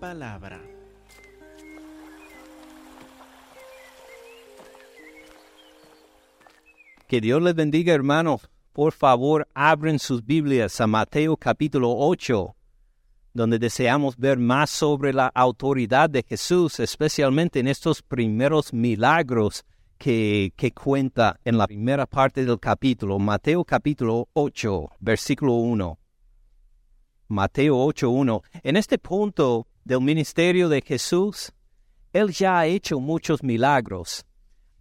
palabra. Que Dios les bendiga, hermanos. Por favor, abren sus Biblias a Mateo capítulo 8, donde deseamos ver más sobre la autoridad de Jesús, especialmente en estos primeros milagros que, que, cuenta en la primera parte del capítulo, Mateo capítulo 8, versículo 1. Mateo 8.1. En este punto del ministerio de Jesús, Él ya ha hecho muchos milagros,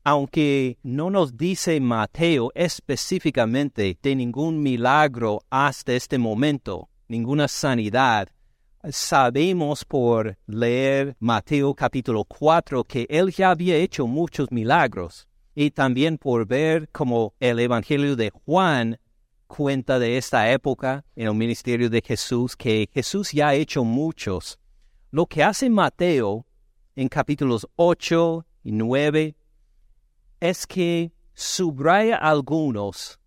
aunque no nos dice Mateo específicamente de ningún milagro hasta este momento, ninguna sanidad. Sabemos por leer Mateo capítulo 4 que Él ya había hecho muchos milagros y también por ver como el Evangelio de Juan cuenta de esta época en el ministerio de Jesús, que Jesús ya ha hecho muchos. Lo que hace Mateo en capítulos 8 y 9 es que subraya algunos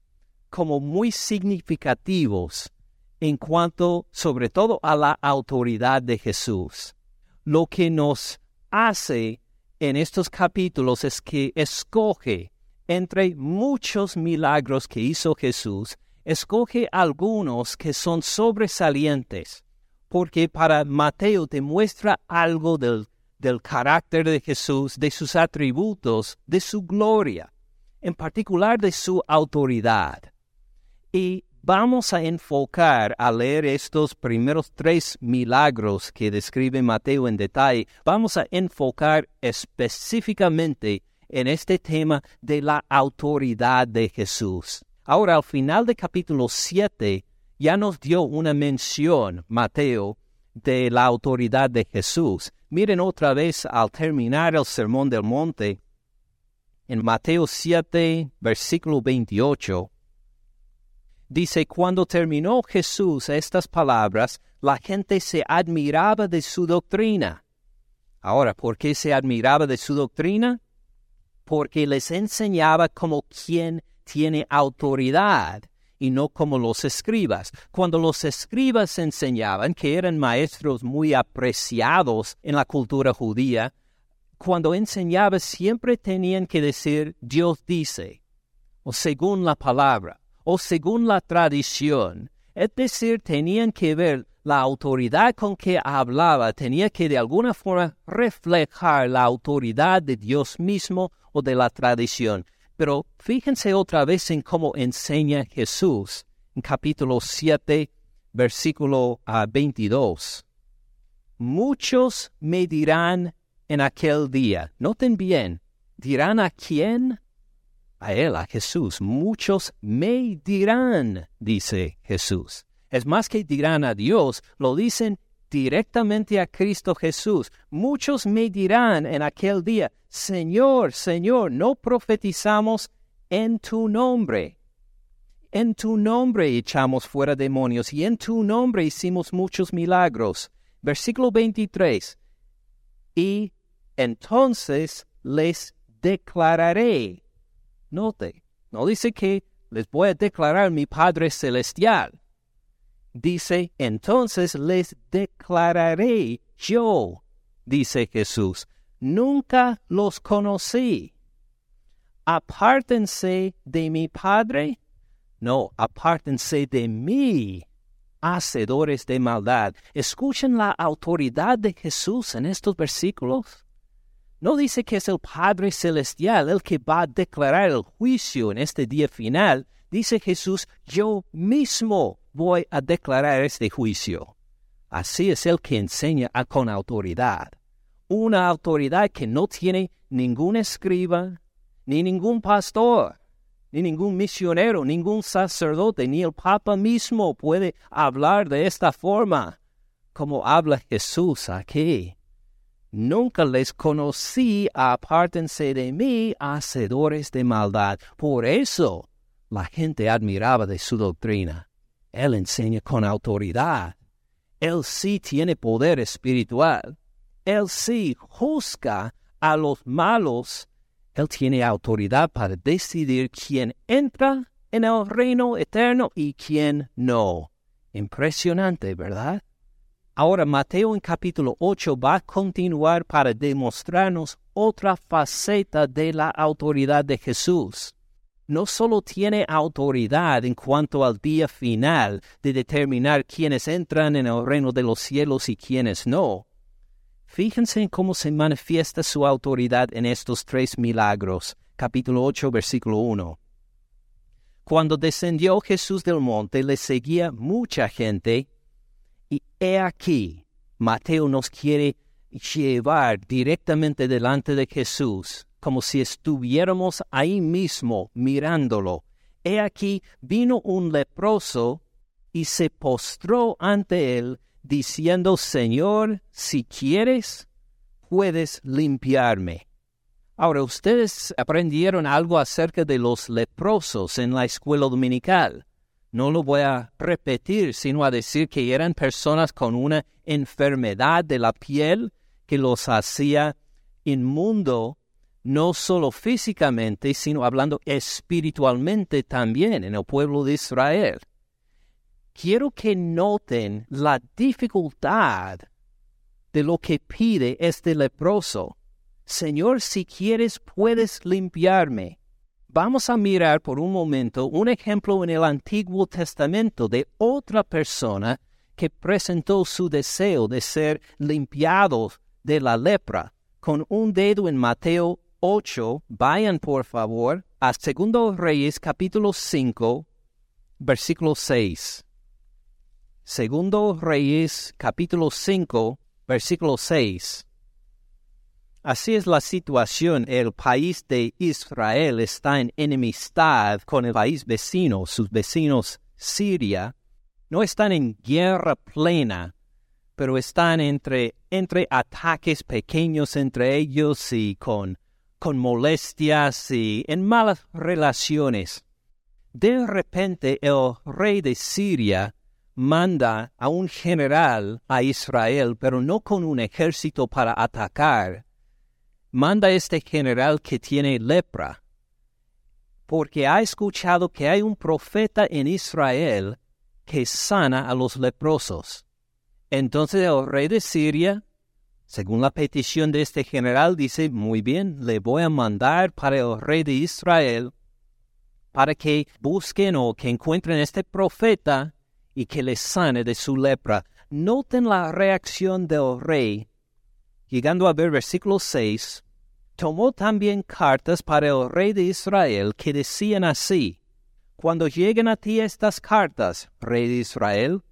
como muy significativos en cuanto sobre todo a la autoridad de Jesús. Lo que nos hace en estos capítulos es que escoge entre muchos milagros que hizo Jesús, escoge algunos que son sobresalientes, porque para Mateo demuestra algo del, del carácter de Jesús, de sus atributos, de su gloria, en particular de su autoridad. Y vamos a enfocar a leer estos primeros tres milagros que describe Mateo en detalle, vamos a enfocar específicamente en este tema de la autoridad de Jesús. Ahora, al final del capítulo 7, ya nos dio una mención, Mateo, de la autoridad de Jesús. Miren otra vez al terminar el Sermón del Monte, en Mateo 7, versículo 28, dice, cuando terminó Jesús estas palabras, la gente se admiraba de su doctrina. Ahora, ¿por qué se admiraba de su doctrina? Porque les enseñaba como quien tiene autoridad y no como los escribas. Cuando los escribas enseñaban, que eran maestros muy apreciados en la cultura judía, cuando enseñaban siempre tenían que decir Dios dice, o según la palabra, o según la tradición. Es decir, tenían que ver la autoridad con que hablaba, tenía que de alguna forma reflejar la autoridad de Dios mismo o de la tradición. Pero fíjense otra vez en cómo enseña Jesús en capítulo 7, versículo 22. Muchos me dirán en aquel día, noten bien, dirán a quién? A él, a Jesús. Muchos me dirán, dice Jesús. Es más que dirán a Dios, lo dicen directamente a Cristo Jesús. Muchos me dirán en aquel día, Señor, Señor, no profetizamos en tu nombre. En tu nombre echamos fuera demonios y en tu nombre hicimos muchos milagros. Versículo 23. Y entonces les declararé. Note, no dice que les voy a declarar mi Padre Celestial dice, entonces les declararé yo, dice Jesús, nunca los conocí. Apártense de mi Padre. No, apártense de mí, hacedores de maldad. Escuchen la autoridad de Jesús en estos versículos. No dice que es el Padre Celestial el que va a declarar el juicio en este día final. Dice Jesús, yo mismo voy a declarar este juicio. Así es el que enseña con autoridad. Una autoridad que no tiene ningún escriba, ni ningún pastor, ni ningún misionero, ningún sacerdote, ni el Papa mismo puede hablar de esta forma, como habla Jesús aquí. Nunca les conocí, apártense de mí, hacedores de maldad. Por eso la gente admiraba de su doctrina. Él enseña con autoridad. Él sí tiene poder espiritual. Él sí juzga a los malos. Él tiene autoridad para decidir quién entra en el reino eterno y quién no. Impresionante, ¿verdad? Ahora Mateo en capítulo 8 va a continuar para demostrarnos otra faceta de la autoridad de Jesús. No solo tiene autoridad en cuanto al día final de determinar quiénes entran en el reino de los cielos y quiénes no. Fíjense en cómo se manifiesta su autoridad en estos tres milagros. Capítulo 8, versículo 1. Cuando descendió Jesús del monte, le seguía mucha gente y he aquí, Mateo nos quiere llevar directamente delante de Jesús, como si estuviéramos ahí mismo mirándolo. He aquí vino un leproso y se postró ante él, diciendo, Señor, si quieres, puedes limpiarme. Ahora, ustedes aprendieron algo acerca de los leprosos en la escuela dominical. No lo voy a repetir, sino a decir que eran personas con una enfermedad de la piel que los hacía inmundo, no solo físicamente, sino hablando espiritualmente también en el pueblo de Israel. Quiero que noten la dificultad de lo que pide este leproso. Señor, si quieres, puedes limpiarme. Vamos a mirar por un momento un ejemplo en el Antiguo Testamento de otra persona que presentó su deseo de ser limpiado de la lepra con un dedo en Mateo 8. Vayan por favor a 2 Reyes capítulo 5, versículo 6. Segundo Reyes capítulo 5, versículo 6. Así es la situación. El país de Israel está en enemistad con el país vecino, sus vecinos Siria. No están en guerra plena, pero están entre, entre ataques pequeños entre ellos y con, con molestias y en malas relaciones. De repente el rey de Siria manda a un general a Israel, pero no con un ejército para atacar, manda este general que tiene lepra, porque ha escuchado que hay un profeta en Israel que sana a los leprosos. Entonces el rey de Siria, según la petición de este general, dice, muy bien, le voy a mandar para el rey de Israel para que busquen o que encuentren este profeta y que le sane de su lepra. Noten la reacción del rey Llegando a ver versículo 6, tomó también cartas para el rey de Israel que decían así, Cuando lleguen a ti estas cartas, rey de Israel,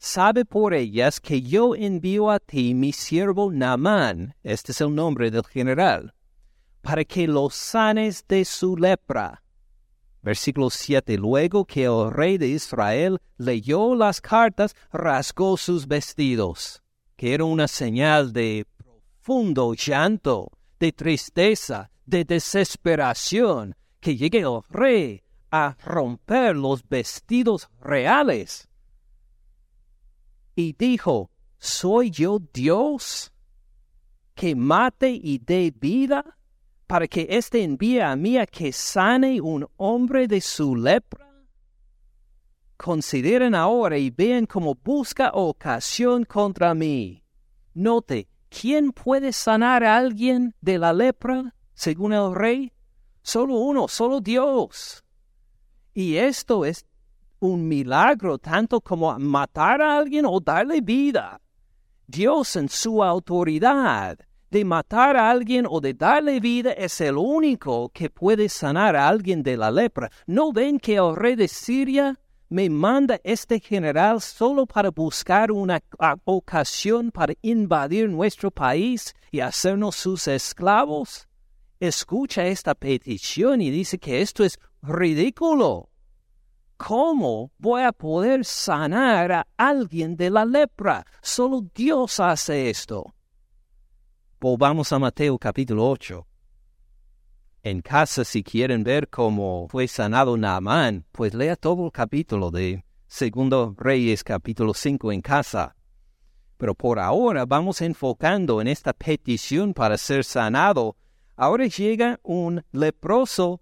sabe por ellas que yo envío a ti mi siervo Naamán, este es el nombre del general, para que lo sanes de su lepra. Versículo 7. Luego que el rey de Israel leyó las cartas, rasgó sus vestidos, que era una señal de profundo llanto, de tristeza, de desesperación, que llegue el rey a romper los vestidos reales. Y dijo, ¿soy yo Dios que mate y dé vida para que éste envíe a mí a que sane un hombre de su lepra? Consideren ahora y vean cómo busca ocasión contra mí. Note, ¿Quién puede sanar a alguien de la lepra, según el rey? Solo uno, solo Dios. Y esto es un milagro tanto como matar a alguien o darle vida. Dios en su autoridad de matar a alguien o de darle vida es el único que puede sanar a alguien de la lepra. ¿No ven que el rey de Siria me manda este general solo para buscar una ocasión para invadir nuestro país y hacernos sus esclavos? Escucha esta petición y dice que esto es ridículo. ¿Cómo voy a poder sanar a alguien de la lepra? Solo Dios hace esto. Volvamos a Mateo capítulo 8 en casa si quieren ver cómo fue sanado Naamán, pues lea todo el capítulo de Segundo Reyes capítulo 5 en casa. Pero por ahora vamos enfocando en esta petición para ser sanado. Ahora llega un leproso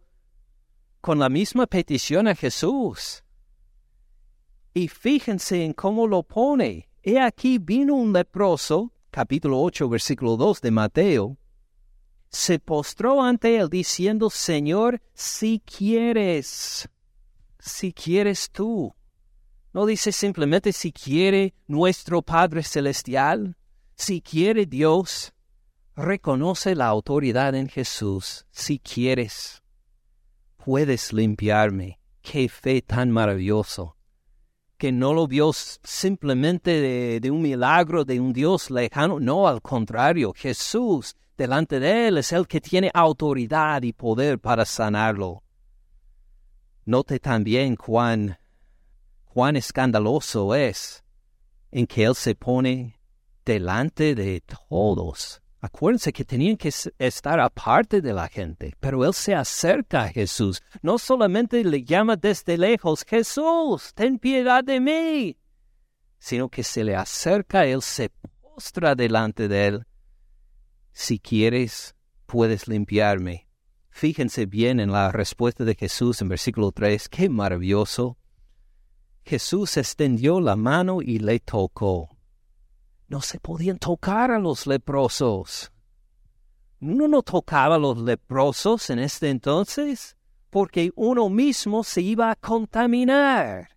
con la misma petición a Jesús. Y fíjense en cómo lo pone. He aquí vino un leproso, capítulo 8, versículo 2 de Mateo, se postró ante él diciendo, Señor, si quieres, si quieres tú. No dice simplemente si quiere nuestro Padre Celestial, si quiere Dios. Reconoce la autoridad en Jesús, si quieres. Puedes limpiarme. Qué fe tan maravilloso. Que no lo vio simplemente de, de un milagro de un Dios lejano. No, al contrario, Jesús delante de él es el que tiene autoridad y poder para sanarlo. Note también cuán, cuán escandaloso es en que él se pone delante de todos. Acuérdense que tenían que estar aparte de la gente, pero él se acerca a Jesús. No solamente le llama desde lejos, Jesús, ten piedad de mí, sino que se le acerca, él se postra delante de él si quieres, puedes limpiarme. Fíjense bien en la respuesta de Jesús en versículo 3, qué maravilloso. Jesús extendió la mano y le tocó. No se podían tocar a los leprosos. Uno no tocaba a los leprosos en este entonces porque uno mismo se iba a contaminar.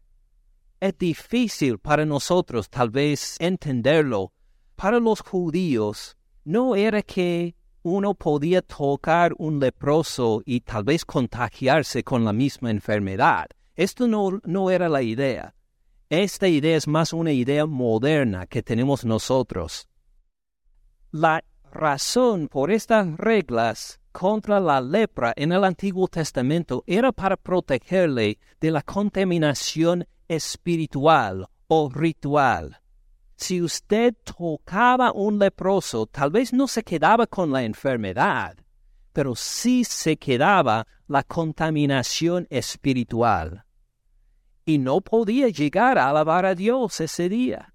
Es difícil para nosotros tal vez entenderlo. Para los judíos, no era que uno podía tocar un leproso y tal vez contagiarse con la misma enfermedad. Esto no, no era la idea. Esta idea es más una idea moderna que tenemos nosotros. La razón por estas reglas contra la lepra en el Antiguo Testamento era para protegerle de la contaminación espiritual o ritual si usted tocaba un leproso, tal vez no se quedaba con la enfermedad, pero sí se quedaba la contaminación espiritual. Y no podía llegar a alabar a Dios ese día.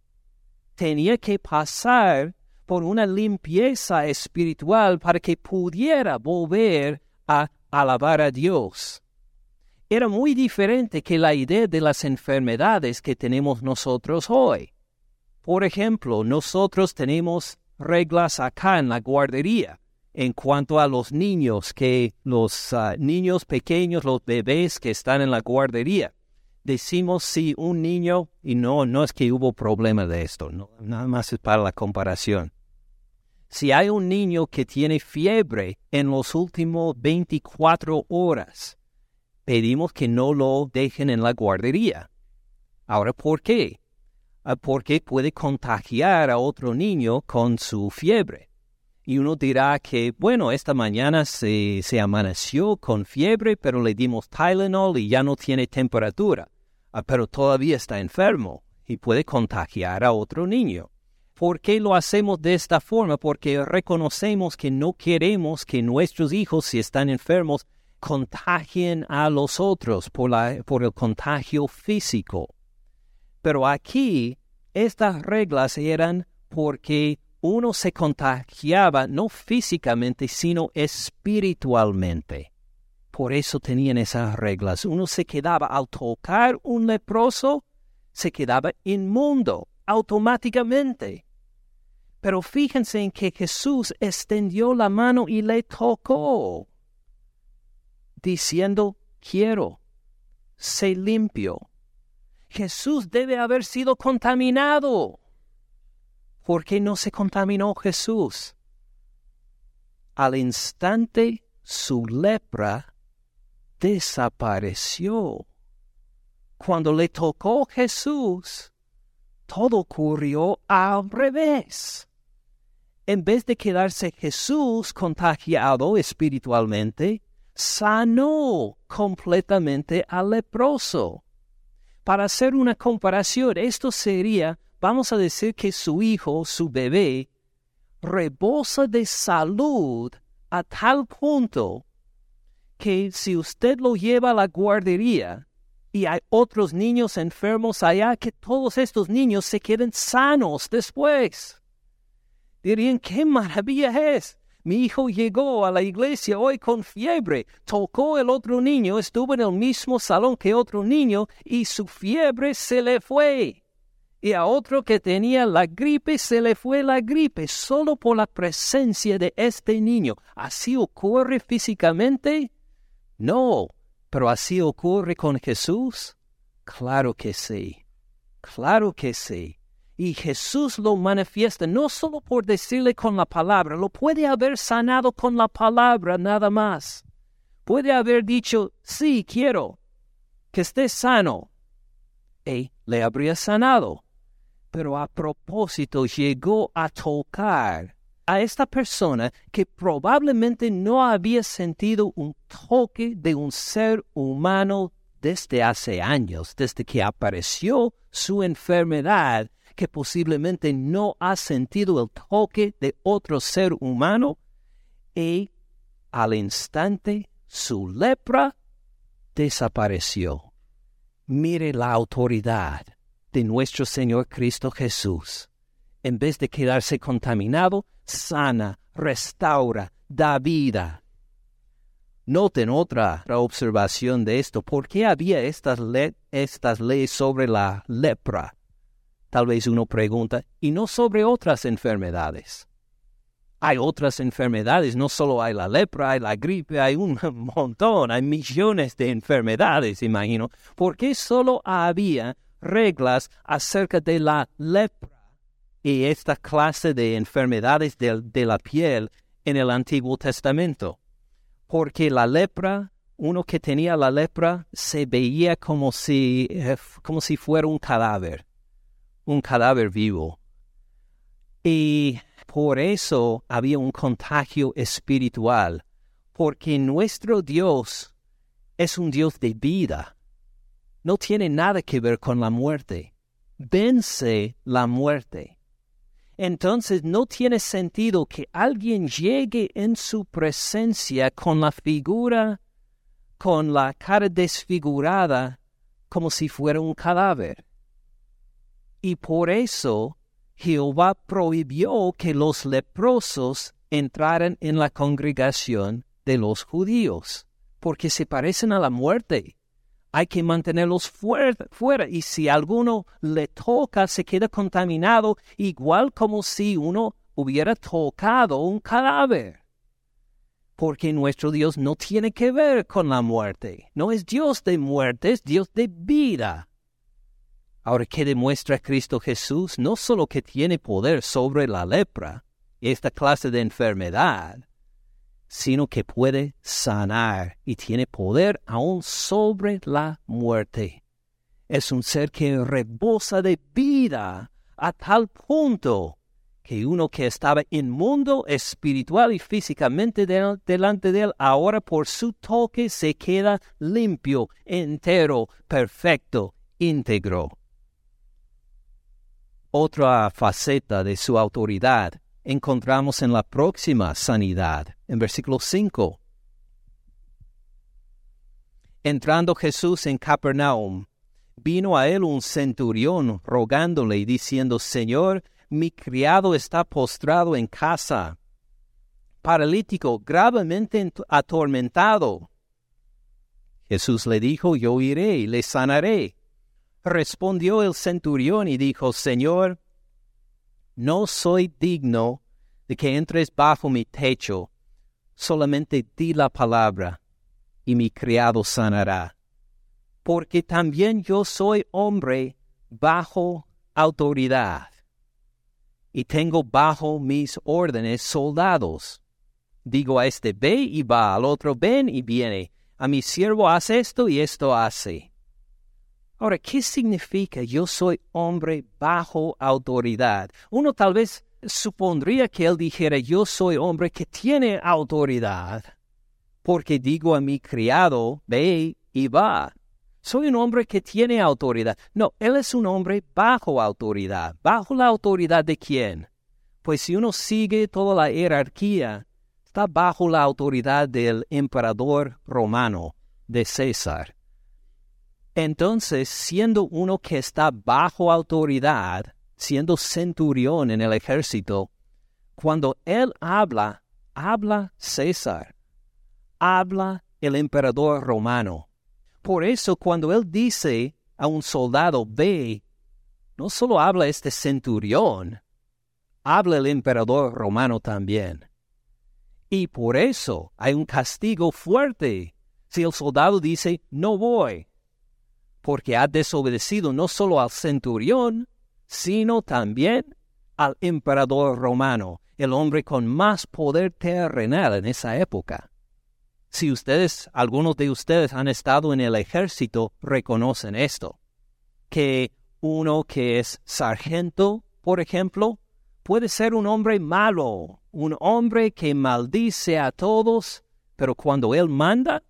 Tenía que pasar por una limpieza espiritual para que pudiera volver a alabar a Dios. Era muy diferente que la idea de las enfermedades que tenemos nosotros hoy. Por ejemplo, nosotros tenemos reglas acá en la guardería en cuanto a los niños, que los ah, niños pequeños, los bebés que están en la guardería. Decimos si un niño, y no, no es que hubo problema de esto, nada más es para la comparación. Si hay un niño que tiene fiebre en los últimos 24 horas, pedimos que no lo dejen en la guardería. Ahora, ¿por qué? Ah, porque puede contagiar a otro niño con su fiebre. Y uno dirá que, bueno, esta mañana se, amaneció con fiebre, pero le dimos Tylenol y ya no tiene temperatura, pero todavía está enfermo y puede contagiar a otro niño. ¿Por qué lo hacemos de esta forma? Porque reconocemos que no queremos que nuestros hijos, si están enfermos, contagien a los otros por, por el contagio físico. Pero aquí estas reglas eran porque uno se contagiaba no físicamente, sino espiritualmente. Por eso tenían esas reglas. Uno se quedaba al tocar un leproso, se quedaba inmundo automáticamente. Pero fíjense en que Jesús extendió la mano y le tocó, diciendo, quiero, sé limpio. Jesús debe haber sido contaminado. ¿Por qué no se contaminó Jesús? Al instante su lepra desapareció. Cuando le tocó Jesús, todo ocurrió al revés. En vez de quedarse Jesús contagiado espiritualmente, sanó completamente al leproso. Para hacer una comparación, esto sería, vamos a decir que su hijo, su bebé, rebosa de salud a tal punto que si usted lo lleva a la guardería y hay otros niños enfermos allá, que todos estos niños se queden sanos después. Dirían, qué maravilla es. Mi hijo llegó a la iglesia hoy con fiebre, tocó el otro niño, estuvo en el mismo salón que otro niño y su fiebre se le fue. y a otro que tenía la gripe se le fue la gripe solo por la presencia de este niño. ¿Así ocurre físicamente? No, pero así ocurre con Jesús. Claro que sí, claro que sí. Y Jesús lo manifiesta no solo por decirle con la palabra, lo puede haber sanado con la palabra nada más. Puede haber dicho, sí, quiero que esté sano. Y le habría sanado. Pero a propósito llegó a tocar a esta persona que probablemente no había sentido un toque de un ser humano desde hace años, desde que apareció su enfermedad que posiblemente no ha sentido el toque de otro ser humano y al instante su lepra desapareció. Mire la autoridad de nuestro Señor Cristo Jesús. En vez de quedarse contaminado, sana, restaura, da vida. Noten otra observación de esto. ¿Por qué había estas, estas leyes sobre la lepra? Tal vez uno pregunta, y no sobre otras enfermedades. Hay otras enfermedades, no solo hay la lepra, hay la gripe, hay un montón, hay millones de enfermedades, imagino. ¿Por qué solo había reglas acerca de la lepra y esta clase de enfermedades de, la piel en el Antiguo Testamento? Porque la lepra uno que tenía la lepra se veía como si, eh, como si fuera un cadáver un cadáver vivo. Y por eso había un contagio espiritual, porque nuestro Dios es un Dios de vida. No tiene nada que ver con la muerte. Vence la muerte. Entonces no tiene sentido que alguien llegue en su presencia con la figura, con la cara desfigurada, como si fuera un cadáver. Y por eso Jehová prohibió que los leprosos entraran en la congregación de los judíos, porque se parecen a la muerte. Hay que mantenerlos fuera, y si alguno le toca se queda contaminado, igual como si uno hubiera tocado un cadáver. Porque nuestro Dios no tiene que ver con la muerte, no es Dios de muerte, es Dios de vida. Ahora, ¿qué demuestra Cristo Jesús? No solo que tiene poder sobre la lepra, esta clase de enfermedad, sino que puede sanar y tiene poder aún sobre la muerte. Es un ser que rebosa de vida a tal punto que uno que estaba inmundo espiritual y físicamente delante de él, ahora por su toque se queda limpio, entero, perfecto, íntegro otra faceta de su autoridad encontramos en la próxima sanidad, en versículo 5. Entrando Jesús en Capernaum, vino a él un centurión rogándole y diciendo, Señor, mi criado está postrado en casa, paralítico, gravemente atormentado. Jesús le dijo, yo iré y le sanaré. Respondió el centurión y dijo, Señor, no soy digno de que entres bajo mi techo, solamente di la palabra, y mi criado sanará. Porque también yo soy hombre bajo autoridad, y tengo bajo mis órdenes soldados. Digo a este ve y va, al otro ven y viene, a mi siervo hace esto y esto hace. Ahora, ¿qué significa yo soy hombre bajo autoridad? Uno tal vez supondría que él dijera yo soy hombre que tiene autoridad, porque digo a mi criado, ve y va. Soy un hombre que tiene autoridad. No, él es un hombre bajo autoridad. ¿Bajo la autoridad de quién? Pues si uno sigue toda la jerarquía, está bajo la autoridad del emperador romano, de César. Entonces, siendo uno que está bajo autoridad, siendo centurión en el ejército, cuando él habla, habla César, habla el emperador romano. Por eso cuando él dice a un soldado, ve, no solo habla este centurión, habla el emperador romano también. Y por eso hay un castigo fuerte si el soldado dice, no voy, porque ha desobedecido no solo al centurión, sino también al emperador romano, el hombre con más poder terrenal en esa época. Si ustedes, algunos de ustedes han estado en el ejército, reconocen esto, que uno que es sargento, por ejemplo, puede ser un hombre malo, un hombre que maldice a todos, pero cuando él manda,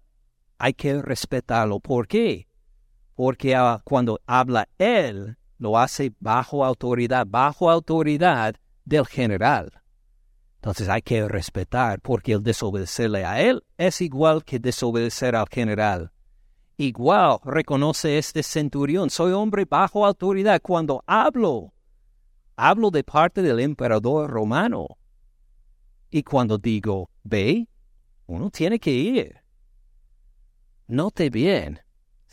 hay que respetarlo. ¿Por qué? Porque ah, cuando habla él, lo hace bajo autoridad, bajo autoridad del general. Entonces hay que respetar, porque el desobedecerle a él es igual que desobedecer al general. Igual reconoce este centurión, soy hombre bajo autoridad cuando hablo. Hablo de parte del emperador romano. Y cuando digo, ve, uno tiene que ir. Note bien,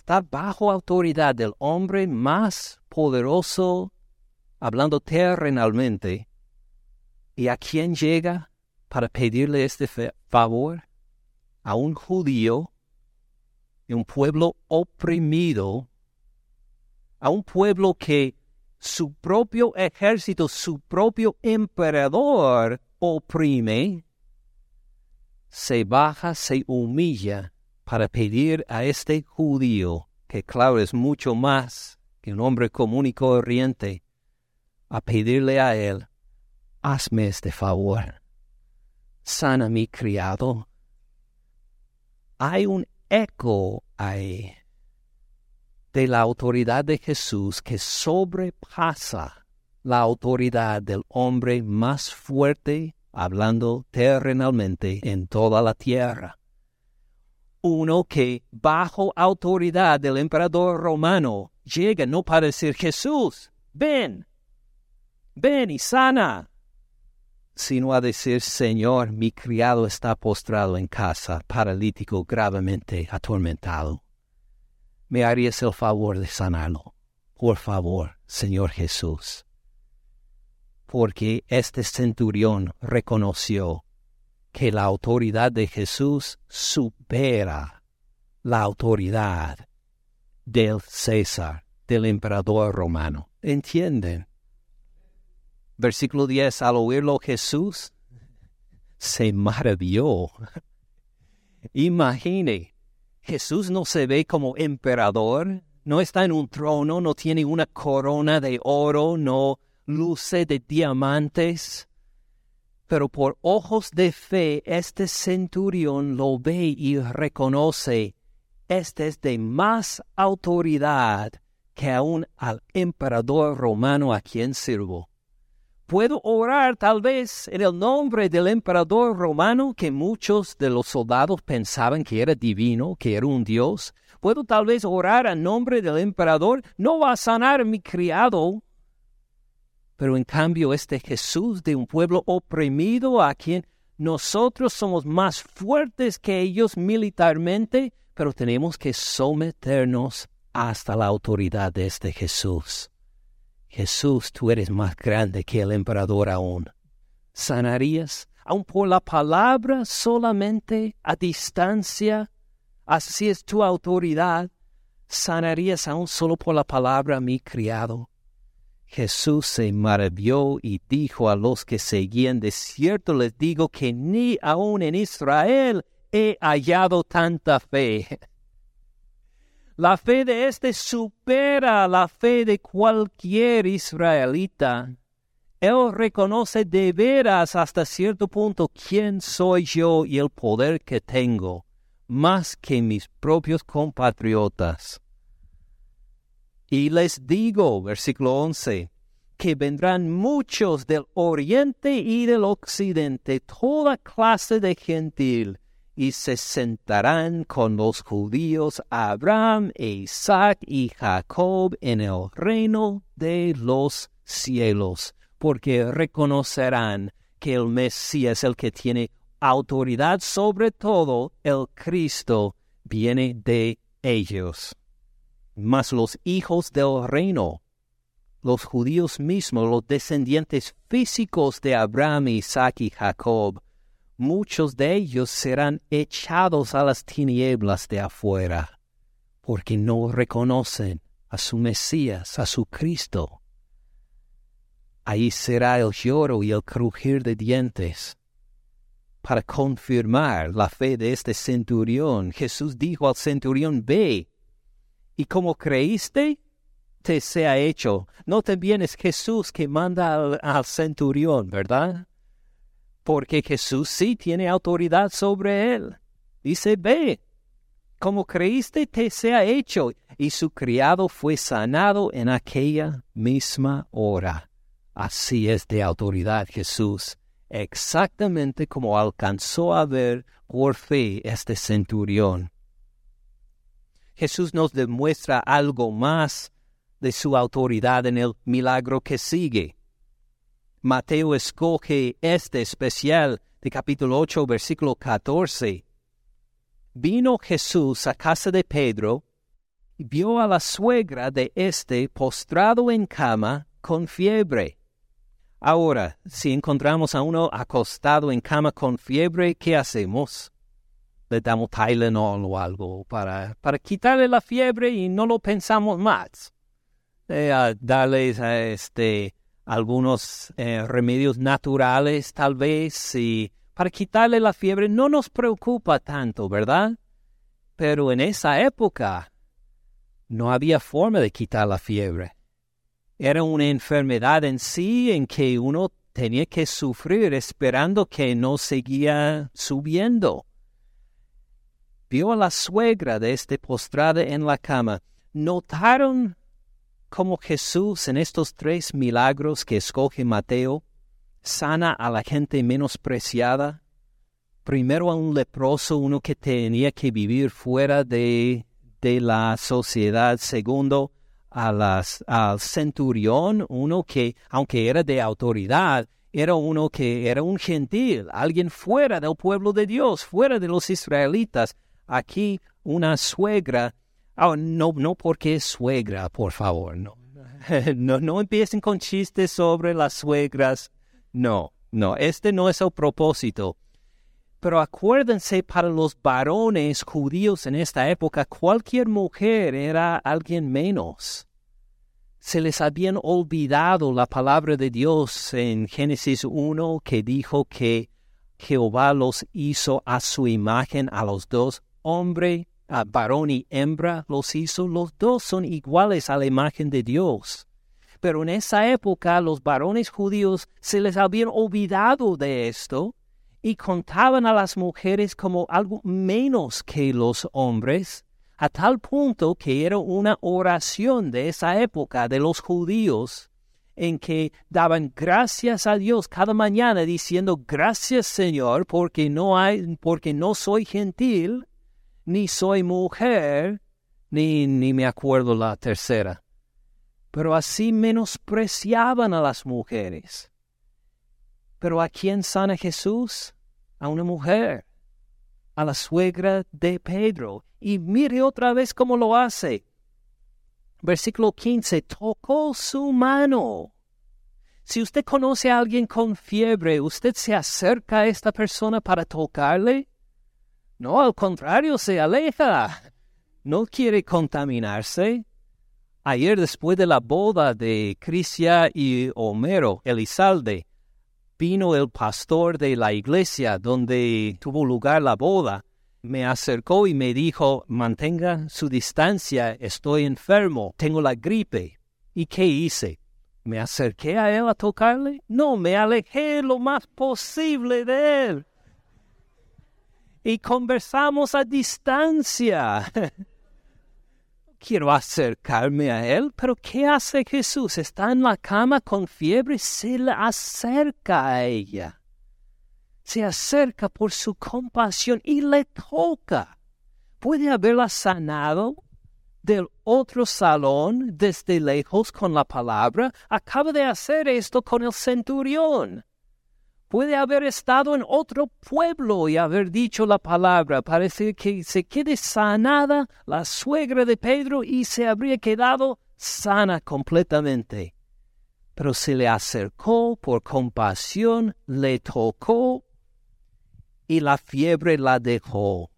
está bajo autoridad del hombre más poderoso, hablando terrenalmente, ¿Y a quién llega para pedirle este favor? A un judío un pueblo oprimido, a un pueblo que su propio ejército, su propio emperador oprime, se baja, se humilla para pedir a este judío, que claro es mucho más que un hombre común y corriente, a pedirle a él hazme este favor. Sana mi criado. Hay un eco ahí de la autoridad de Jesús que sobrepasa la autoridad del hombre más fuerte, hablando terrenalmente, en toda la tierra. Uno que bajo autoridad del emperador romano llega no para decir Jesús, ven, ven y sana, sino a decir, Señor, mi criado está postrado en casa, paralítico, gravemente atormentado. ¿Me harías el favor de sanarlo? Por favor, Señor Jesús. Porque este centurión reconoció que la autoridad de Jesús supera la autoridad del César, del emperador romano. ¿Entienden? Versículo 10, al oírlo Jesús se maravilló. Imagine, Jesús no se ve como emperador, no está en un trono, no tiene una corona de oro, no luce de diamantes. Pero por ojos de fe este centurión lo ve y reconoce, este es de más autoridad que aún al emperador romano a quien sirvo puedo orar tal vez en el nombre del emperador romano que muchos de los soldados pensaban que era divino, que era un dios. Puedo tal vez orar en nombre del emperador. No va a sanar mi criado. Pero en cambio este Jesús de un pueblo oprimido a quien nosotros somos más fuertes que ellos militarmente, pero tenemos que someternos hasta la autoridad de este Jesús. Jesús, tú eres más grande que el emperador aún. ¿Sanarías aún por la palabra solamente a distancia? Así es tu autoridad. ¿Sanarías aún solo por la palabra mi criado? Jesús se maravilló y dijo a los que seguían, de cierto les digo que ni aún en Israel he hallado tanta fe. La fe de éste supera la fe de cualquier israelita. Él reconoce de veras hasta cierto punto quién soy yo y el poder que tengo, más que mis propios compatriotas. Y les digo, versículo 11, que vendrán muchos del oriente y del occidente, toda clase de gentil, y se sentarán con los judíos Abraham Isaac y Jacob en el reino de los cielos, porque reconocerán que el Mesías, el que tiene autoridad sobre todo, el Cristo, viene de ellos. Mas los hijos del reino los judíos mismos, los descendientes físicos de Abraham, Isaac y Jacob, muchos de ellos serán echados a las tinieblas de afuera, porque no reconocen a su Mesías, a su Cristo. Ahí será el lloro y el crujir de dientes. Para confirmar la fe de este centurión, Jesús dijo al centurión, ve, y como creíste, te sea hecho. No también es Jesús que manda al, centurión, ¿verdad? Porque Jesús sí tiene autoridad sobre él. Dice, ve, como creíste, te sea hecho. Y su criado fue sanado en aquella misma hora. Así es de autoridad Jesús, exactamente como alcanzó a ver por fe este centurión. Jesús nos demuestra algo más de su autoridad en el milagro que sigue. Mateo escoge este especial de capítulo 8, versículo 14. Vino Jesús a casa de Pedro y vio a la suegra de éste postrado en cama con fiebre. Ahora, si encontramos a uno acostado en cama con fiebre, ¿qué hacemos? Le damos Tylenol o algo para, para quitarle la fiebre y no lo pensamos más. Eh, darles este, algunos eh, remedios naturales tal vez y para quitarle la fiebre no nos preocupa tanto, ¿verdad? Pero en esa época no había forma de quitar la fiebre era una enfermedad en sí en que uno tenía que sufrir esperando que no seguía subiendo. Vio a la suegra de este postrada en la cama. ¿Notaron cómo Jesús en estos tres milagros que escoge Mateo sana a la gente menospreciada? Primero a un leproso, uno que tenía que vivir fuera de, de la sociedad. Segundo, al centurión, uno que, aunque era de autoridad, era uno que era un gentil, alguien fuera del pueblo de Dios, fuera de los israelitas. Aquí una suegra, oh, no, no porque es suegra, por favor, no. no, no empiecen con chistes sobre las suegras. No, no, este no es el propósito. Pero acuérdense, para los varones judíos en esta época, cualquier mujer era alguien menos. Se les habían olvidado la palabra de Dios en Génesis 1 que dijo que Jehová los hizo a su imagen a los dos, hombre, a varón y hembra los hizo, los dos son iguales a la imagen de Dios. Pero en esa época los varones judíos se les habían olvidado de esto y contaban a las mujeres como algo menos que los hombres, a tal punto que era una oración de esa época de los judíos en que daban gracias a Dios cada mañana diciendo gracias Señor porque no hay porque no soy gentil ni soy mujer ni ni me acuerdo la tercera pero así menospreciaban a las mujeres pero ¿a quién sana Jesús? A una mujer, a la suegra de Pedro. Y mire otra vez cómo lo hace. Versículo 15, tocó su mano. Si usted conoce a alguien con fiebre, ¿usted se acerca a esta persona para tocarle? No, al contrario, se aleja. No quiere contaminarse. Ayer, después de la boda de Crisia y Homero, Elizalde, vino el pastor de la iglesia donde tuvo lugar la boda, me acercó y me dijo, mantenga su distancia, estoy enfermo, tengo la gripe. ¿Y qué hice? ¿Me acerqué a él a tocarle? No, me alejé lo más posible de él. Y conversamos a distancia. quiero acercarme a él, pero ¿qué hace Jesús? Está en la cama con fiebre, se le acerca a ella. Se acerca por su compasión y le toca. Puede haberla sanado del otro salón desde lejos con la palabra. Acaba de hacer esto con el centurión puede haber estado en otro pueblo y haber dicho la palabra. Parece que se quede sanada la suegra de Pedro y se habría quedado sana completamente. pero se le acercó por compasión, le tocó y la fiebre la dejó.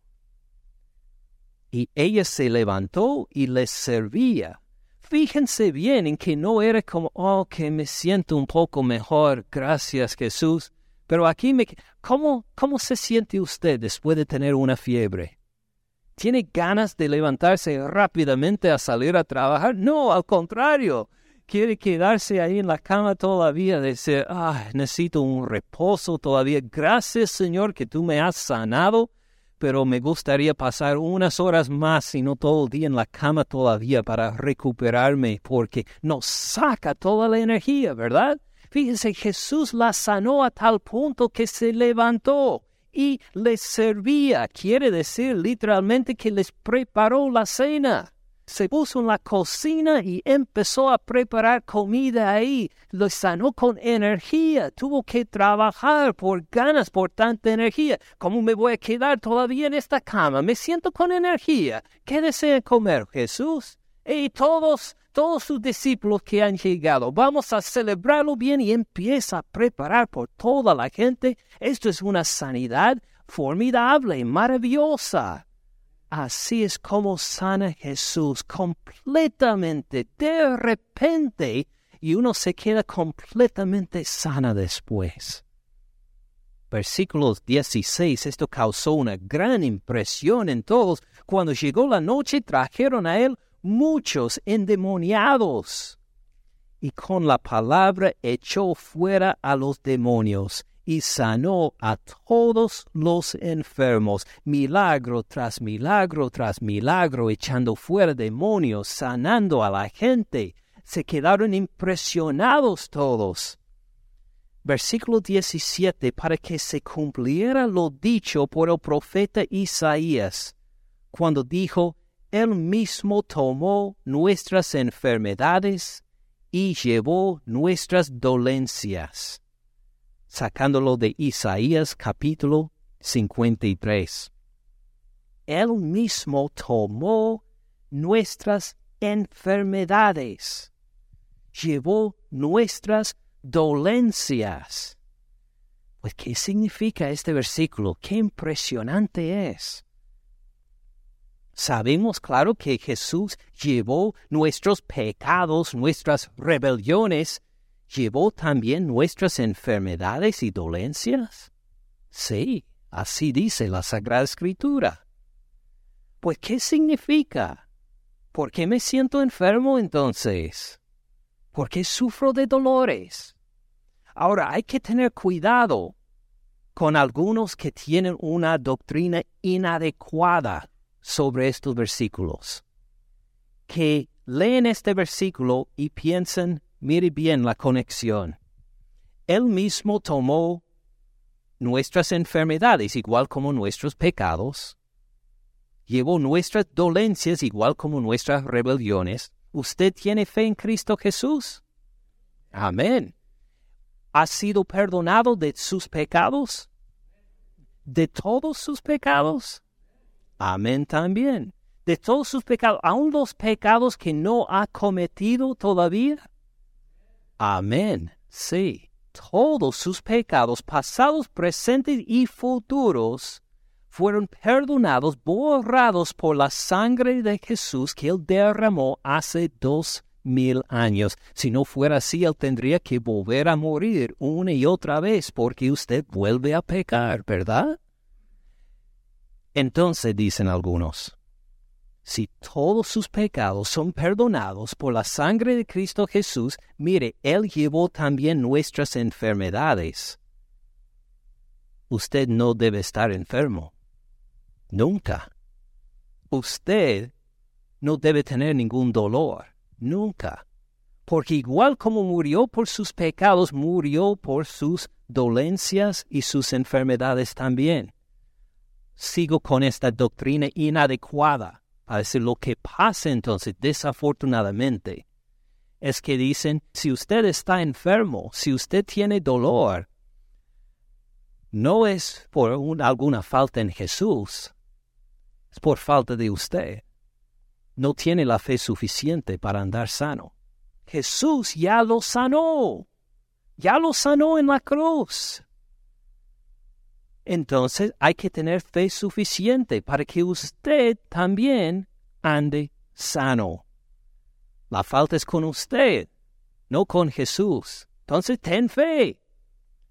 Y ella se levantó y les servía. Fíjense bien en que no era como, oh, que me siento un poco mejor, gracias Jesús. Pero aquí me... ¿Cómo, cómo se siente usted después de tener una fiebre? ¿Tiene ganas de levantarse rápidamente a salir a trabajar? No, al contrario quiere quedarse ahí en la cama todavía, decir, ah, necesito un reposo todavía. Gracias, Señor, que tú me has sanado, pero me gustaría pasar unas horas más y no todo el día en la cama todavía para recuperarme, porque nos saca toda la energía, ¿verdad? Fíjense, Jesús la sanó a tal punto que se levantó y les servía. Quiere decir literalmente que les preparó la cena se puso en la cocina y empezó a preparar comida ahí. Lo sanó con energía. Tuvo que trabajar por ganas, por tanta energía. ¿Cómo me voy a quedar todavía en esta cama? Me siento con energía. ¿Qué desea comer Jesús? Y todos, todos sus discípulos que han llegado, vamos a celebrarlo bien y empieza a preparar por toda la gente. Esto es una sanidad formidable, maravillosa. Así es como sana Jesús completamente, de repente, y uno se queda completamente sana después. Versículos 16, esto causó una gran impresión en todos. Cuando llegó la noche trajeron a él muchos endemoniados y con la palabra echó fuera a los demonios y sanó a todos los enfermos, milagro tras milagro tras milagro, echando fuera demonios, sanando a la gente. Se quedaron impresionados todos. Versículo 17, para que se cumpliera lo dicho por el profeta Isaías, cuando dijo, Él mismo tomó nuestras enfermedades y llevó nuestras dolencias sacándolo de Isaías capítulo 53. Él mismo tomó nuestras enfermedades, llevó nuestras dolencias. Pues, ¿qué significa este versículo? Qué impresionante es. Sabemos claro que Jesús llevó nuestros pecados, nuestras rebeliones ¿Llevó también nuestras enfermedades y dolencias? Sí, así dice la Sagrada Escritura. Pues, ¿qué significa? ¿Por qué me siento enfermo entonces? ¿Por qué sufro de dolores? Ahora, hay que tener cuidado con algunos que tienen una doctrina inadecuada sobre estos versículos, que leen este versículo y piensan Mire bien la conexión. Él mismo tomó nuestras enfermedades igual como nuestros pecados, llevó nuestras dolencias igual como nuestras rebeliones. ¿Usted tiene fe en Cristo Jesús? Amén. ¿Ha sido perdonado de sus pecados? ¿De todos sus pecados? Amén también. De todos sus pecados, aun los pecados que no ha cometido todavía. Amén. Sí, todos sus pecados pasados, presentes y futuros fueron perdonados, borrados por la sangre de Jesús que él derramó hace dos mil años. Si no fuera así, él tendría que volver a morir una y otra vez porque usted vuelve a pecar, ¿verdad? Entonces dicen algunos, si todos sus pecados son perdonados por la sangre de Cristo Jesús, mire, Él llevó también nuestras enfermedades. Usted no debe estar enfermo. Nunca. Usted no debe tener ningún dolor. Nunca. Porque igual como murió por sus pecados, murió por sus dolencias y sus enfermedades también. Sigo con esta doctrina inadecuada a decir, lo que pasa entonces, desafortunadamente, es que dicen, si usted está enfermo, si usted tiene dolor, no es por alguna falta en Jesús, es por falta de usted. No tiene la fe suficiente para andar sano. Jesús ya lo sanó. Ya lo sanó en la cruz. Entonces hay que tener fe suficiente para que usted también ande sano. La falta es con usted, no con Jesús. Entonces ten fe.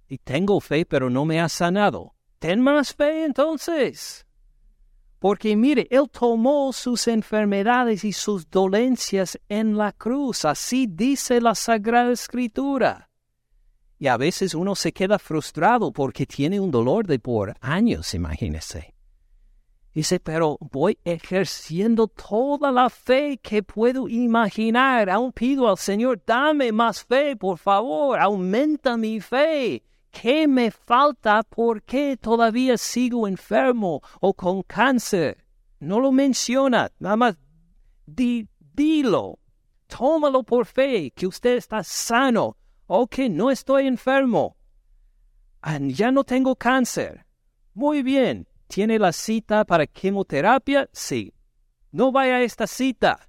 Y tengo fe, pero no me ha sanado. Ten más fe entonces. Porque mire, Él tomó sus enfermedades y sus dolencias en la cruz. Así dice la Sagrada Escritura. Y a veces uno se queda frustrado porque tiene un dolor de por años, imagínese. Dice, pero voy ejerciendo toda la fe que puedo imaginar. Aún pido al Señor, dame más fe, por favor, aumenta mi fe. ¿Qué me falta? ¿Por qué todavía sigo enfermo o con cáncer? No lo menciona, nada más di, dilo. Tómalo por fe, que usted está sano. Ok, no estoy enfermo. Ya no tengo cáncer. Muy bien, ¿Tiene la cita para quimioterapia? Sí. No vaya a esta cita.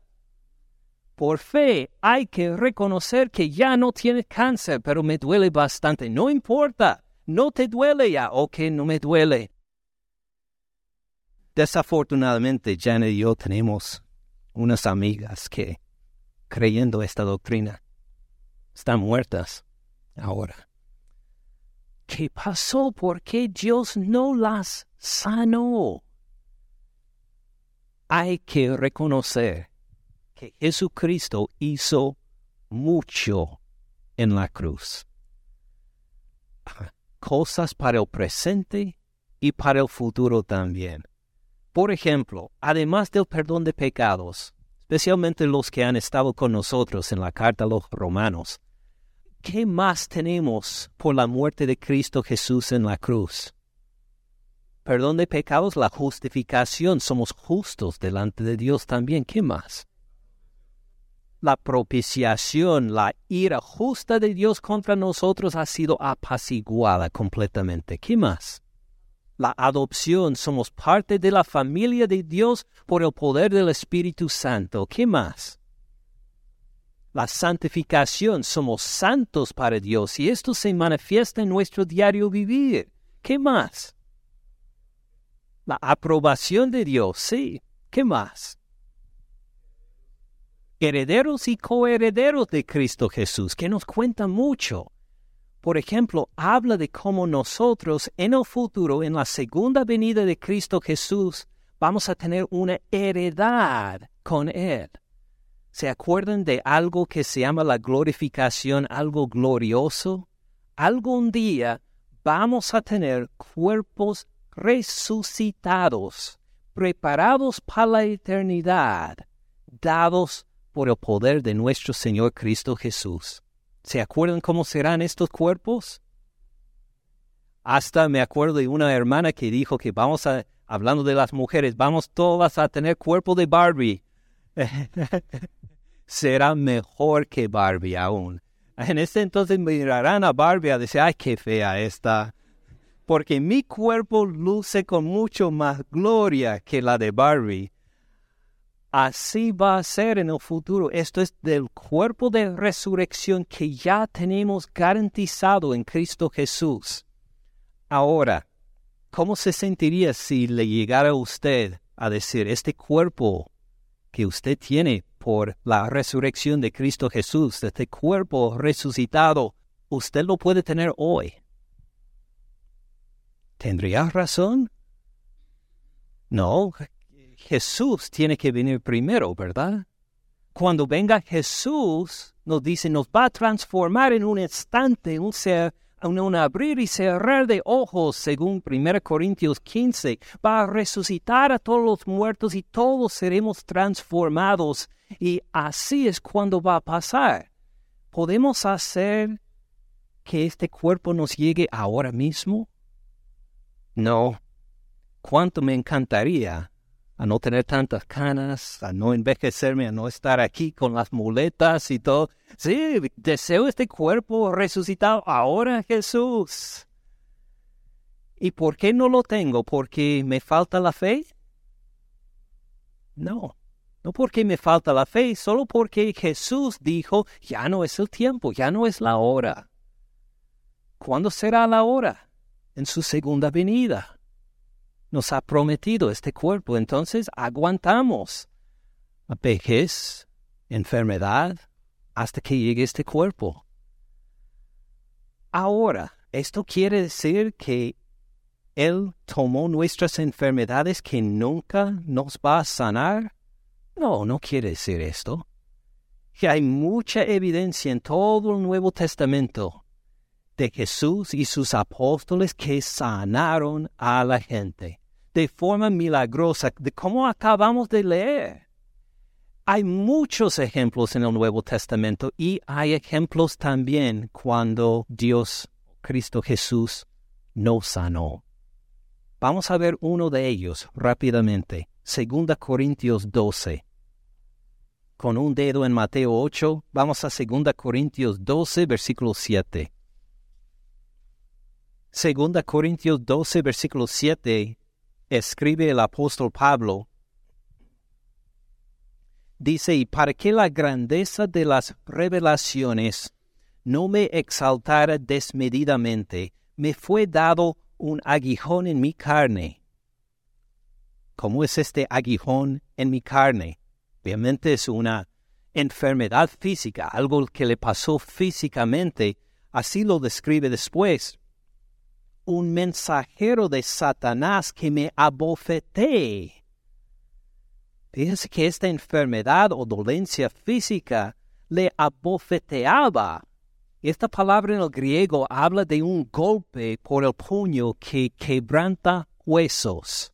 Por fe hay que reconocer que ya no tiene cáncer, pero me duele bastante. No importa. No te duele ya. Ok, no me duele. Desafortunadamente, Janet y yo tenemos unas amigas que, creyendo esta doctrina, están muertas ahora. ¿Qué pasó? ¿Por qué Dios no las sanó? Hay que reconocer que Jesucristo hizo mucho en la cruz. Cosas para el presente y para el futuro también. Por ejemplo, además del perdón de pecados, especialmente los que han estado con nosotros en la carta a los romanos, ¿qué más tenemos por la muerte de Cristo Jesús en la cruz? Perdón de pecados, la justificación, somos justos delante de Dios también. ¿Qué más? La propiciación, la ira justa de Dios contra nosotros ha sido apaciguada completamente. ¿Qué más? La adopción, somos parte de la familia de Dios por el poder del Espíritu Santo. ¿Qué más? La santificación, somos santos para Dios y esto se manifiesta en nuestro diario vivir. ¿Qué más? La aprobación de Dios, sí. ¿Qué más? Herederos y coherederos de Cristo Jesús, que nos cuenta mucho. Por ejemplo, habla de cómo nosotros en el futuro, en la segunda venida de Cristo Jesús, vamos a tener una heredad con Él. ¿Se acuerdan de algo que se llama la glorificación, algo glorioso? Algún día vamos a tener cuerpos resucitados, preparados para la eternidad, dados por el poder de nuestro Señor Cristo Jesús. ¿Se acuerdan cómo serán estos cuerpos? Hasta me acuerdo de una hermana que dijo que vamos a, hablando de las mujeres, vamos todas a tener cuerpo de Barbie. será mejor que Barbie aún. En ese entonces mirarán a Barbie a decir, ay, qué fea esta. Porque mi cuerpo luce con mucho más gloria que la de Barbie. Así va a ser en el futuro. Esto es del cuerpo de resurrección que ya tenemos garantizado en Cristo Jesús. Ahora, ¿cómo se sentiría si le llegara a usted a decir, este cuerpo que usted tiene por la resurrección de Cristo Jesús, de este cuerpo resucitado, usted lo puede tener hoy. ¿Tendría razón? No, Jesús tiene que venir primero, ¿verdad? Cuando venga Jesús, nos dice, nos va a transformar en un instante, un ser un abrir y cerrar de ojos, según 1 Corintios 15, va a resucitar a todos los muertos y todos seremos transformados. Y así es cuando va a pasar. ¿Podemos hacer que este cuerpo nos llegue ahora mismo? No. ¿Cuánto me encantaría a no tener tantas canas, a no envejecerme, a no estar aquí con las muletas y todo. Sí, deseo este cuerpo resucitado ahora, Jesús. ¿Y por qué no lo tengo? ¿Porque me falta la fe? No, No porque me falta la fe, solo porque Jesús dijo, ya no es el tiempo, ya no es la hora. ¿Cuándo será la hora? En su segunda venida. Nos ha prometido este cuerpo, entonces aguantamos vejez, enfermedad, hasta que llegue este cuerpo. Ahora, esto quiere decir que Él tomó nuestras enfermedades que nunca nos va a sanar. No, no quiere decir esto. Que hay mucha evidencia en todo el Nuevo Testamento de Jesús y sus apóstoles que sanaron a la gente de forma milagrosa, de cómo acabamos de leer. Hay muchos ejemplos en el Nuevo Testamento y hay ejemplos también cuando Dios, Cristo Jesús, no sanó. Vamos a ver uno de ellos rápidamente. 2 Corintios 12. Con un dedo en Mateo 8, vamos a 2 Corintios 12, versículo 7. 2 Corintios 12, versículo 7, escribe el apóstol Pablo, Dice, y para que la grandeza de las revelaciones no me exaltara desmedidamente, me fue dado un aguijón en mi carne. ¿Cómo es este aguijón en mi carne? Obviamente es una enfermedad física, algo que le pasó físicamente, así lo describe después. Un mensajero de Satanás que me abofeté Fíjense que esta enfermedad o dolencia física le abofeteaba. Esta palabra en el griego habla de un golpe por el puño que quebranta huesos.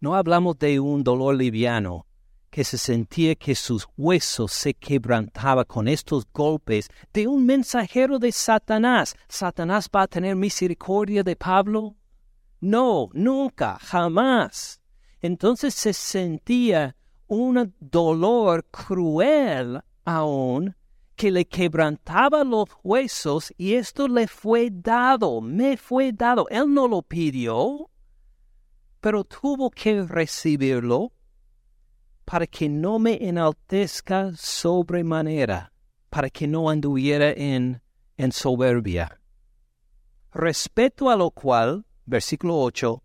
No hablamos de un dolor liviano, que se sentía que sus huesos se quebrantaban con estos golpes de un mensajero de Satanás. ¿Satanás va a tener misericordia de Pablo? No, nunca, jamás. Entonces se sentía un dolor cruel aún que le quebrantaba los huesos y esto le fue dado, me fue dado. Él no lo pidió, pero tuvo que recibirlo para que no me enaltezca sobremanera, para que no anduviera en, en soberbia. Respecto a lo cual, versículo 8,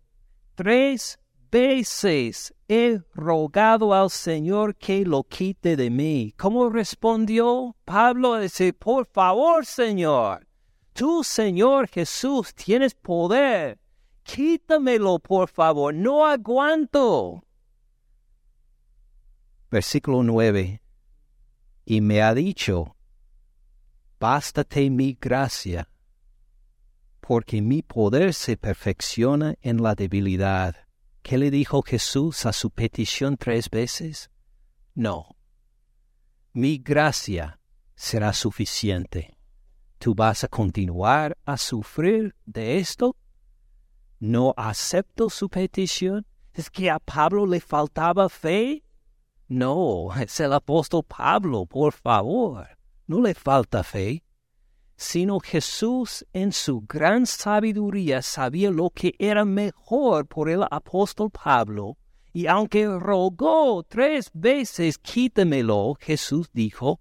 tres veces he rogado al Señor que lo quite de mí. ¿Cómo respondió Pablo? Dice, por favor, Señor, tú, Señor Jesús, tienes poder. Quítamelo, por favor, no aguanto. Versículo 9. Y me ha dicho, bástate mi gracia, porque mi poder se perfecciona en la debilidad. ¿Qué le dijo Jesús a su petición tres veces? No. Mi gracia será suficiente. ¿Tú vas a continuar a sufrir de esto? ¿No acepto su petición? ¿Es que a Pablo le faltaba fe? No, es el apóstol Pablo, por favor. No le falta fe sino Jesús en su gran sabiduría sabía lo que era mejor por el apóstol Pablo, y aunque rogó tres veces quítemelo, Jesús dijo,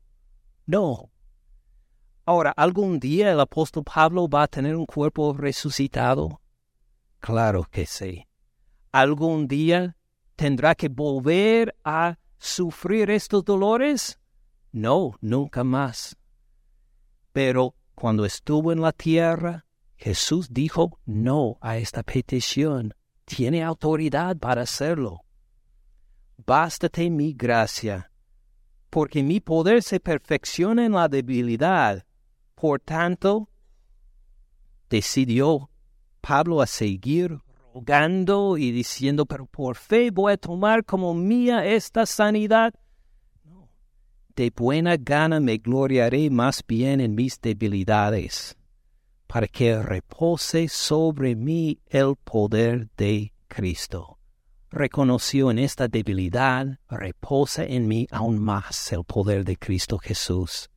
no. Ahora, ¿algún día el apóstol Pablo va a tener un cuerpo resucitado? Claro que sí. ¿Algún día tendrá que volver a sufrir estos dolores? No, nunca más. Pero cuando estuvo en la tierra, Jesús dijo no a esta petición. Tiene autoridad para hacerlo. Bástate mi gracia, porque mi poder se perfecciona en la debilidad. Por tanto, decidió Pablo a seguir y diciendo, pero por fe voy a tomar como mía esta sanidad de buena gana me gloriaré más bien en mis debilidades, para que repose sobre mí el poder de Cristo. Reconoció en esta debilidad, reposa en mí aún más el poder de Cristo Jesús.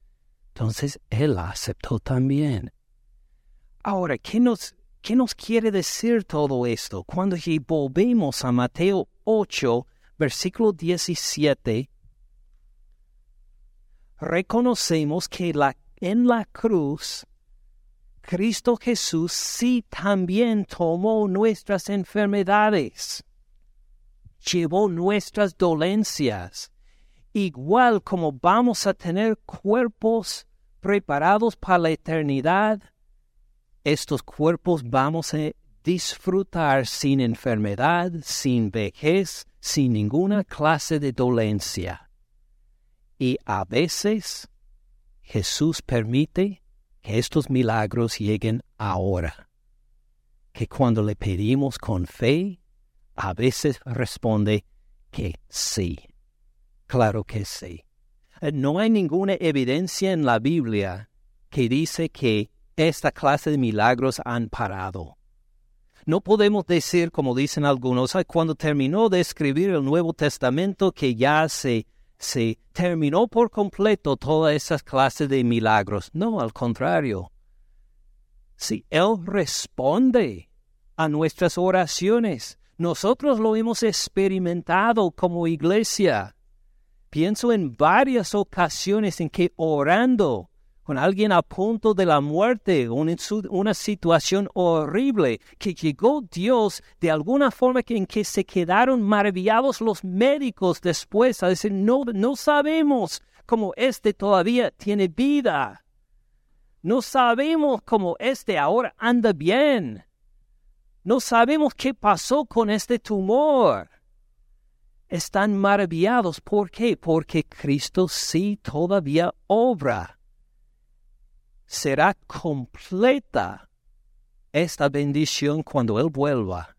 Entonces Él aceptó también. Ahora, ¿qué nos, ¿qué nos quiere decir todo esto? Cuando volvemos a Mateo 8, versículo 17, reconocemos que en la cruz Cristo Jesús sí también tomó nuestras enfermedades, llevó nuestras dolencias, igual como vamos a tener cuerpos preparados para la eternidad, estos cuerpos vamos a disfrutar sin enfermedad, sin vejez, sin ninguna clase de dolencia. Y a veces Jesús permite que estos milagros lleguen ahora. Que cuando le pedimos con fe, a veces responde que sí. Claro que sí. No hay ninguna evidencia en la Biblia que dice que esta clase de milagros han parado. No podemos decir, como dicen algunos, cuando terminó de escribir el Nuevo Testamento, que ya se se terminó por completo toda esa clase de milagros. No, al contrario. Si Él responde a nuestras oraciones, nosotros lo hemos experimentado como iglesia. Pienso en varias ocasiones en que orando con alguien a punto de la muerte, una, situación horrible, que llegó Dios de alguna forma en que se quedaron maravillados los médicos después a decir, no, no sabemos cómo este todavía tiene vida. No sabemos cómo este ahora anda bien. No sabemos qué pasó con este tumor. Están maravillados. ¿Por qué? Porque Cristo sí todavía obra será completa esta bendición cuando Él vuelva.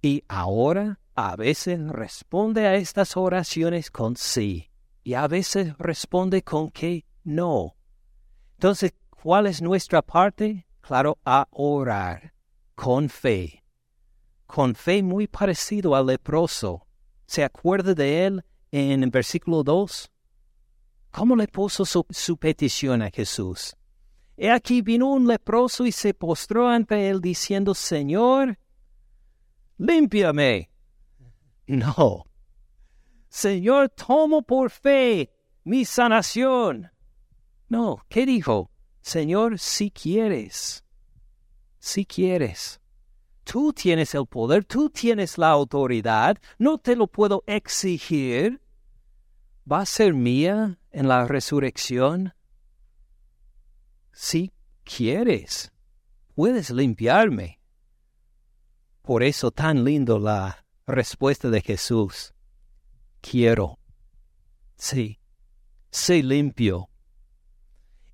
Y ahora a veces responde a estas oraciones con sí y a veces responde con que no. Entonces, ¿cuál es nuestra parte? Claro, a orar con fe. Con fe muy parecido al leproso. ¿Se acuerda de él en el versículo 2? ¿Cómo le puso su, petición a Jesús? He aquí vino un leproso y se postró ante él diciendo, Señor, límpiame. No. Señor, tomo por fe mi sanación. No, ¿qué dijo? Señor, si quieres, si quieres. Tú tienes el poder, tú tienes la autoridad, no te lo puedo exigir. ¿Va a ser mía en la resurrección? Si quieres, puedes limpiarme. Por eso tan lindo la respuesta de Jesús. Quiero. Sí, sé limpio.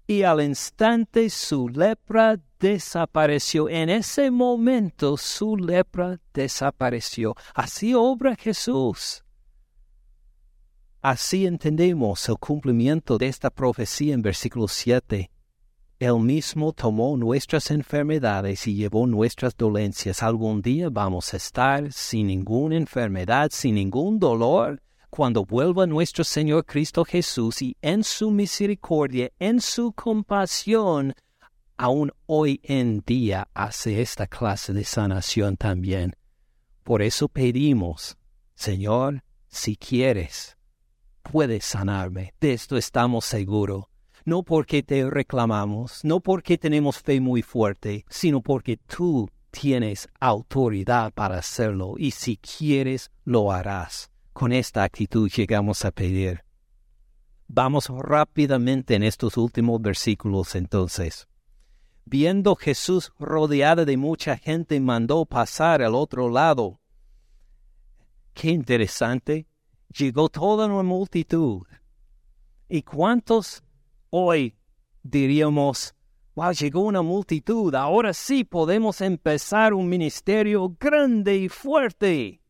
Y al instante su lepra desapareció. En ese momento su lepra desapareció. Así obra Jesús. Así entendemos el cumplimiento de esta profecía en versículo 7. Él mismo tomó nuestras enfermedades y llevó nuestras dolencias. Algún día vamos a estar sin ninguna enfermedad, sin ningún dolor, cuando vuelva nuestro Señor Cristo Jesús y en su misericordia, en su compasión, aún hoy en día hace esta clase de sanación también. Por eso pedimos, Señor, si quieres, puedes sanarme. De esto estamos seguros. No porque te reclamamos, no porque tenemos fe muy fuerte, sino porque tú tienes autoridad para hacerlo y si quieres lo harás. Con esta actitud llegamos a pedir. Vamos rápidamente en estos últimos versículos entonces. Viendo Jesús rodeada de mucha gente, mandó pasar al otro lado. Qué interesante llegó toda una multitud. ¿Y cuántos hoy diríamos, wow, llegó una multitud, ahora sí podemos empezar un ministerio grande y fuerte?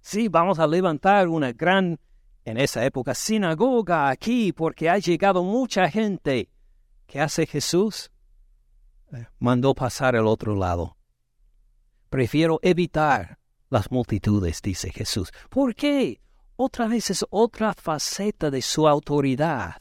Sí, vamos a levantar una gran, en esa época, sinagoga aquí porque ha llegado mucha gente. ¿Qué hace Jesús? Eh, mandó pasar al otro lado. Prefiero evitar las multitudes, dice Jesús. ¿Por qué? Otra vez es otra faceta de su autoridad.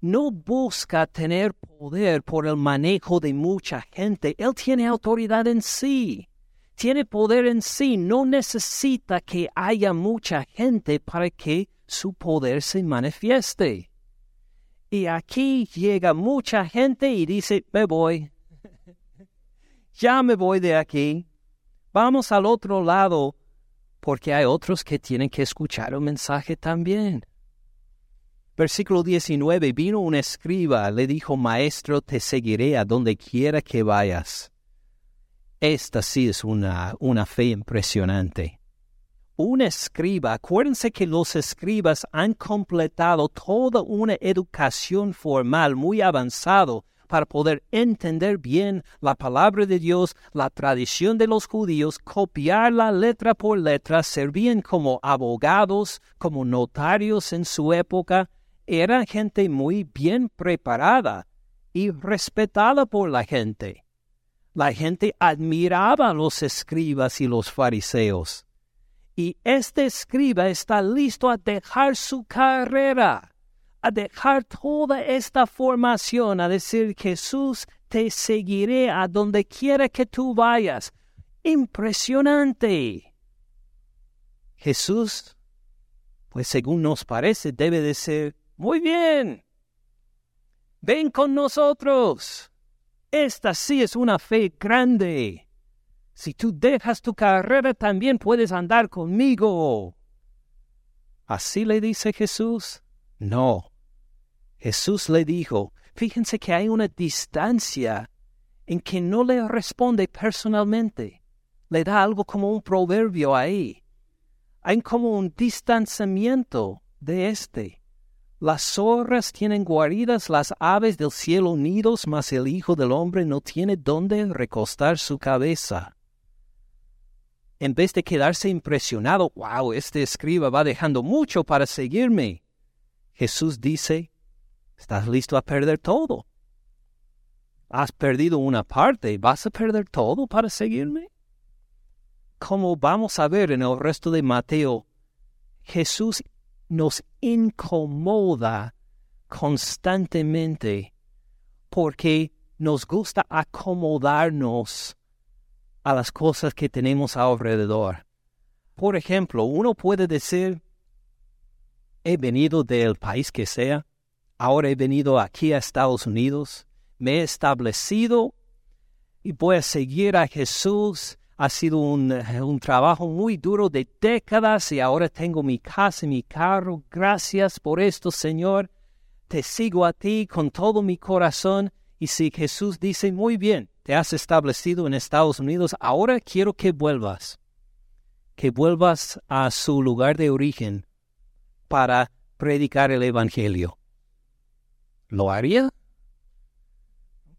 No busca tener poder por el manejo de mucha gente. Él tiene autoridad en sí. Tiene poder en sí. No necesita que haya mucha gente para que su poder se manifieste. Y aquí llega mucha gente y dice, me voy. ya me voy de aquí. Vamos al otro lado, porque hay otros que tienen que escuchar un mensaje también. Versículo 19. Vino un escriba, le dijo, Maestro, te seguiré a donde quiera que vayas. Esta sí es una, una fe impresionante. Un escriba, acuérdense que los escribas han completado toda una educación formal muy avanzado para poder entender bien la palabra de Dios, la tradición de los judíos, copiarla letra por letra, servían como abogados, como notarios en su época, era gente muy bien preparada y respetada por la gente. La gente admiraba a los escribas y los fariseos. Y este escriba está listo a dejar su carrera, a dejar toda esta formación, a decir, Jesús, te seguiré a donde quiera que tú vayas. Impresionante. Jesús, pues según nos parece, debe de ser muy bien. Ven con nosotros. Esta sí es una fe grande. Si tú dejas tu carrera, también puedes andar conmigo. ¿Así le dice Jesús? No. Jesús le dijo, fíjense que hay una distancia en que no le responde personalmente. Le da algo como un proverbio ahí. Hay como un distanciamiento de este. Las zorras tienen guaridas, las aves del cielo nidos, mas el Hijo del Hombre no tiene dónde recostar su cabeza. En vez de quedarse impresionado, wow, este escriba va dejando mucho para seguirme. Jesús dice, estás listo a perder todo. Has perdido una parte, ¿vas a perder todo para seguirme? Como vamos a ver en el resto de Mateo, Jesús nos incomoda constantemente porque nos gusta acomodarnos a las cosas que tenemos alrededor. Por ejemplo, uno puede decir, he venido del país que sea, ahora he venido aquí a Estados Unidos, me he establecido y voy a seguir a Jesús ha sido un, trabajo muy duro de décadas y ahora tengo mi casa y mi carro. Gracias por esto, Señor. Te sigo a ti con todo mi corazón. Y si Jesús dice, muy bien, te has establecido en Estados Unidos, ahora quiero que vuelvas, que vuelvas a su lugar de origen para predicar el Evangelio. ¿Lo haría?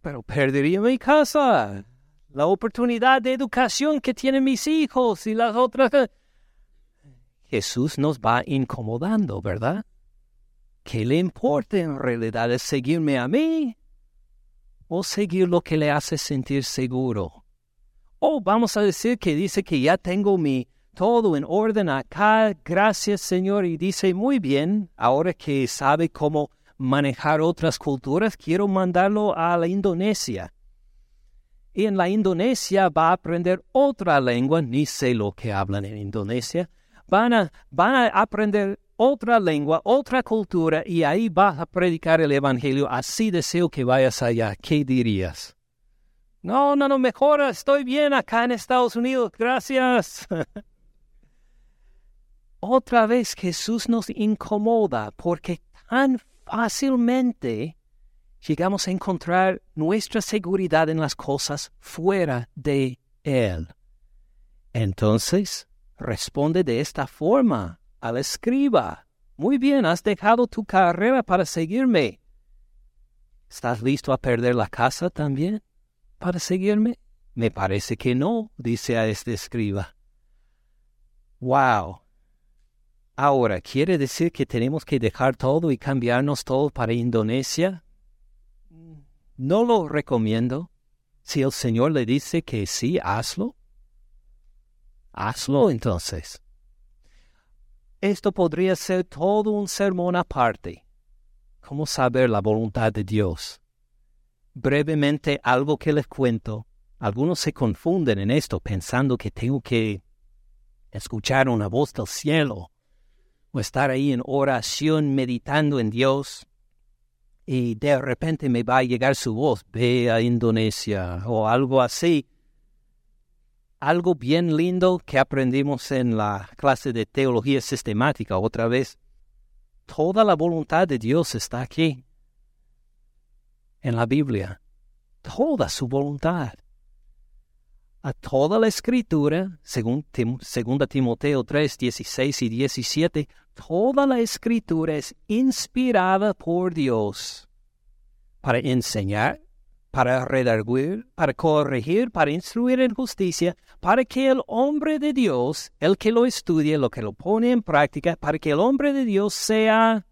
Pero perdería mi casa, la oportunidad de educación que tienen mis hijos y las otras. Jesús nos va incomodando, ¿verdad? ¿Qué le importa en realidad? ¿Es seguirme a mí? ¿O seguir lo que le hace sentir seguro? O vamos a decir que dice que ya tengo mi todo en orden acá, gracias Señor, y dice muy bien, ahora que sabe cómo manejar otras culturas, quiero mandarlo a la Indonesia y en la Indonesia va a aprender otra lengua, ni sé lo que hablan en Indonesia, van a, van a aprender otra lengua, otra cultura, y ahí vas a predicar el Evangelio. Así deseo que vayas allá. ¿Qué dirías? No, no, no, mejor estoy bien acá en Estados Unidos, gracias. otra vez Jesús nos incomoda porque tan fácilmente llegamos a encontrar nuestra seguridad en las cosas fuera de Él. Entonces, responde de esta forma al escriba. Muy bien, has dejado tu carrera para seguirme. ¿Estás listo a perder la casa también para seguirme? Me parece que no, dice a este escriba. Wow. Ahora, ¿quiere decir que tenemos que dejar todo y cambiarnos todo para Indonesia? no lo recomiendo. Si el Señor le dice que sí, hazlo. Hazlo entonces. Esto podría ser todo un sermón aparte. ¿Cómo saber la voluntad de Dios? Brevemente algo que les cuento. Algunos se confunden en esto pensando que tengo que escuchar una voz del cielo o estar ahí en oración meditando en Dios y de repente me va a llegar su voz, ve a Indonesia o algo así. Algo bien lindo que aprendimos en la clase de teología sistemática otra vez. Toda la voluntad de Dios está aquí, en la Biblia. Toda su voluntad. A toda la escritura, según 2 Timoteo 3, 16 y 17, toda la escritura es inspirada por Dios para enseñar, para redarguir, para corregir, para instruir en justicia, para que el hombre de Dios, el que lo estudie, lo que lo pone en práctica, para que el hombre de Dios sea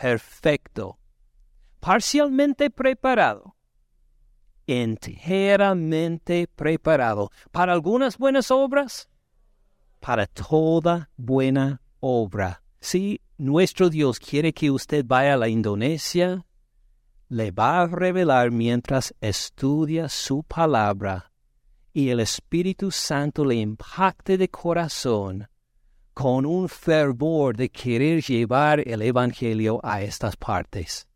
perfecto, parcialmente preparado, enteramente preparado para algunas buenas obras, para toda buena obra. Si nuestro Dios quiere que usted vaya a la Indonesia, le va a revelar mientras estudia su palabra y el Espíritu Santo le impacte de corazón con un fervor de querer llevar el Evangelio a estas partes.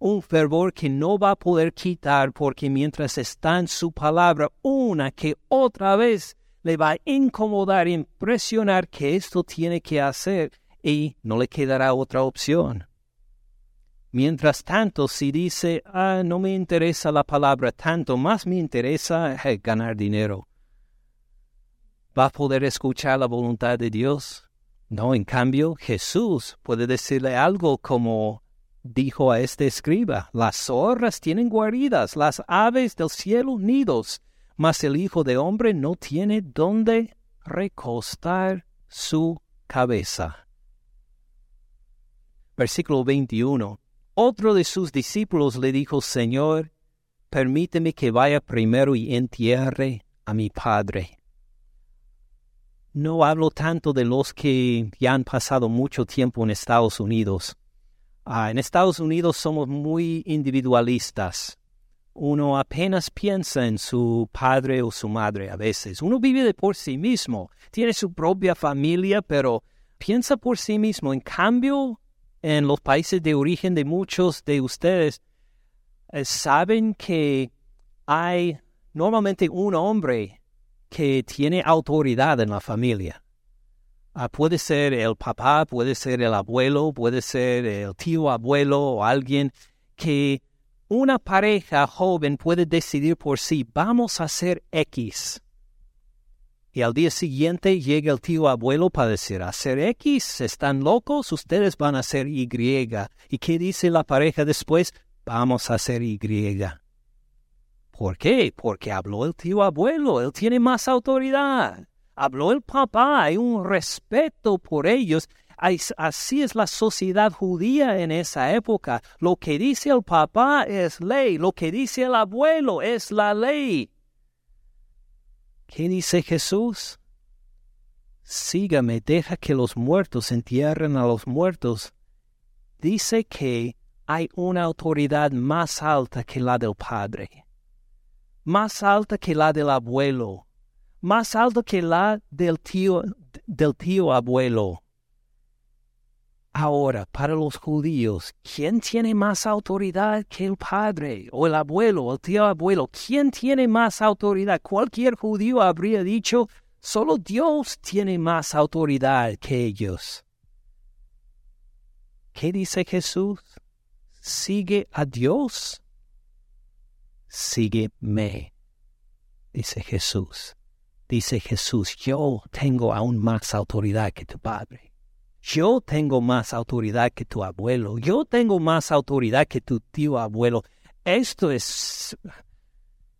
Un fervor que no va a poder quitar porque mientras está en su palabra una que otra vez le va a incomodar, impresionar que esto tiene que hacer y no le quedará otra opción. Mientras tanto, si dice, ah, no me interesa la palabra tanto, más me interesa eh, ganar dinero, ¿va a poder escuchar la voluntad de Dios? No, en cambio, Jesús puede decirle algo como dijo a este escriba, las zorras tienen guaridas, las aves del cielo nidos, mas el Hijo de Hombre no tiene dónde recostar su cabeza. Versículo 21. Otro de sus discípulos le dijo, Señor, permíteme que vaya primero y entierre a mi padre. No hablo tanto de los que ya han pasado mucho tiempo en Estados Unidos. Ah, en Estados Unidos somos muy individualistas. Uno apenas piensa en su padre o su madre a veces. Uno vive de por sí mismo, tiene su propia familia, pero piensa por sí mismo. En cambio, en los países de origen de muchos de ustedes, eh, saben que hay normalmente un hombre que tiene autoridad en la familia. Ah, puede ser el papá, puede ser el abuelo, puede ser el tío abuelo o alguien que una pareja joven puede decidir por sí, vamos a hacer X y al día siguiente llega el tío abuelo para decir, hacer X, están locos, ustedes van a hacer Y. ¿Y qué dice la pareja después? Vamos a hacer Y. ¿Por qué? Porque habló el tío abuelo, él tiene más autoridad. Habló el papá, hay un respeto por ellos. Así es la sociedad judía en esa época. Lo que dice el papá es ley, lo que dice el abuelo es la ley. ¿Qué dice Jesús? Sígame, deja que los muertos entierren a los muertos. Dice que hay una autoridad más alta que la del Padre, más alta que la del abuelo, más alta que la del tío, del tío abuelo. Ahora, para los judíos, ¿quién tiene más autoridad que el padre o el abuelo o el tío abuelo? ¿Quién tiene más autoridad? Cualquier judío habría dicho, solo Dios tiene más autoridad que ellos. ¿Qué dice Jesús? Sigue a Dios. Sígueme, dice Jesús. Dice Jesús, yo tengo aún más autoridad que tu Padre. Yo tengo más autoridad que tu abuelo. Yo tengo más autoridad que tu tío abuelo. Esto es...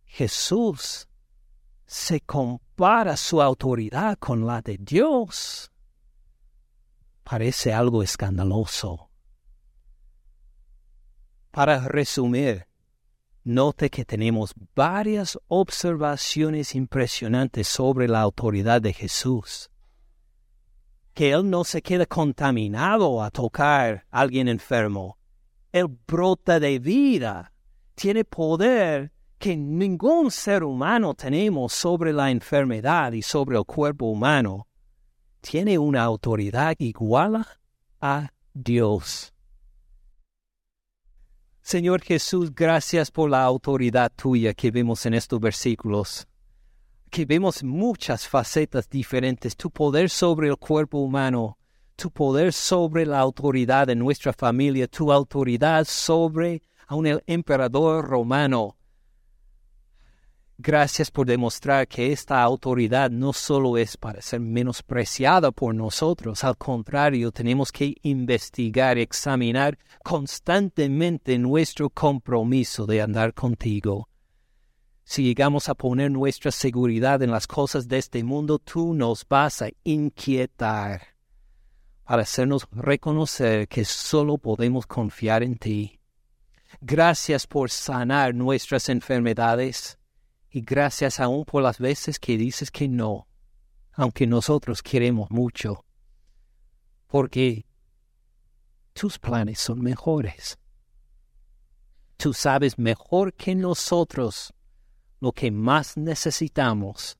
Jesús se compara su autoridad con la de Dios. Parece algo escandaloso. Para resumir, note que tenemos varias observaciones impresionantes sobre la autoridad de Jesús que él no se queda contaminado a tocar a alguien enfermo. Él brota de vida, tiene poder que ningún ser humano tenemos sobre la enfermedad y sobre el cuerpo humano. Tiene una autoridad igual a Dios. Señor Jesús, gracias por la autoridad tuya que vemos en estos versículos, que vemos muchas facetas diferentes, tu poder sobre el cuerpo humano, tu poder sobre la autoridad de nuestra familia, tu autoridad sobre a un emperador romano, Gracias por demostrar que esta autoridad no solo es para ser menospreciada por nosotros, al contrario, tenemos que investigar, examinar constantemente nuestro compromiso de andar contigo. Si llegamos a poner nuestra seguridad en las cosas de este mundo, tú nos vas a inquietar para hacernos reconocer que solo podemos confiar en ti. Gracias por sanar nuestras enfermedades y gracias aún por las veces que dices que no, aunque nosotros queremos mucho, porque tus planes son mejores. Tú sabes mejor que nosotros lo que más necesitamos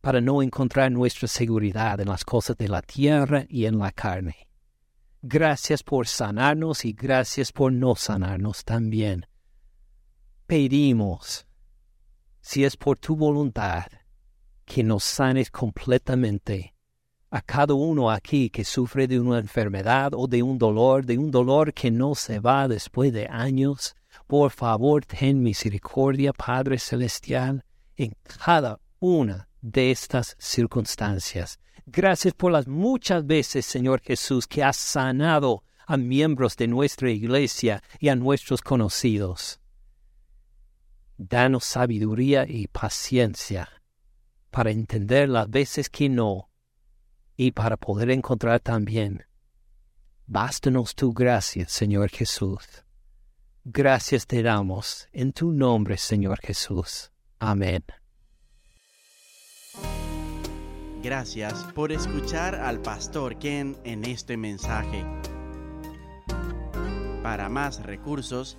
para no encontrar nuestra seguridad en las cosas de la tierra y en la carne. Gracias por sanarnos y gracias por no sanarnos también. Pedimos si es por tu voluntad, que nos sanes completamente a cada uno aquí que sufre de una enfermedad o de un dolor, de un dolor que no se va después de años. Por favor, ten misericordia, Padre Celestial, en cada una de estas circunstancias. Gracias por las muchas veces, Señor Jesús, que has sanado a miembros de nuestra iglesia y a nuestros conocidos. Danos sabiduría y paciencia para entender las veces que no y para poder encontrar también. Bástanos tu gracia, Señor Jesús. Gracias te damos en tu nombre, Señor Jesús. Amén. Gracias por escuchar al pastor Ken en este mensaje. Para más recursos,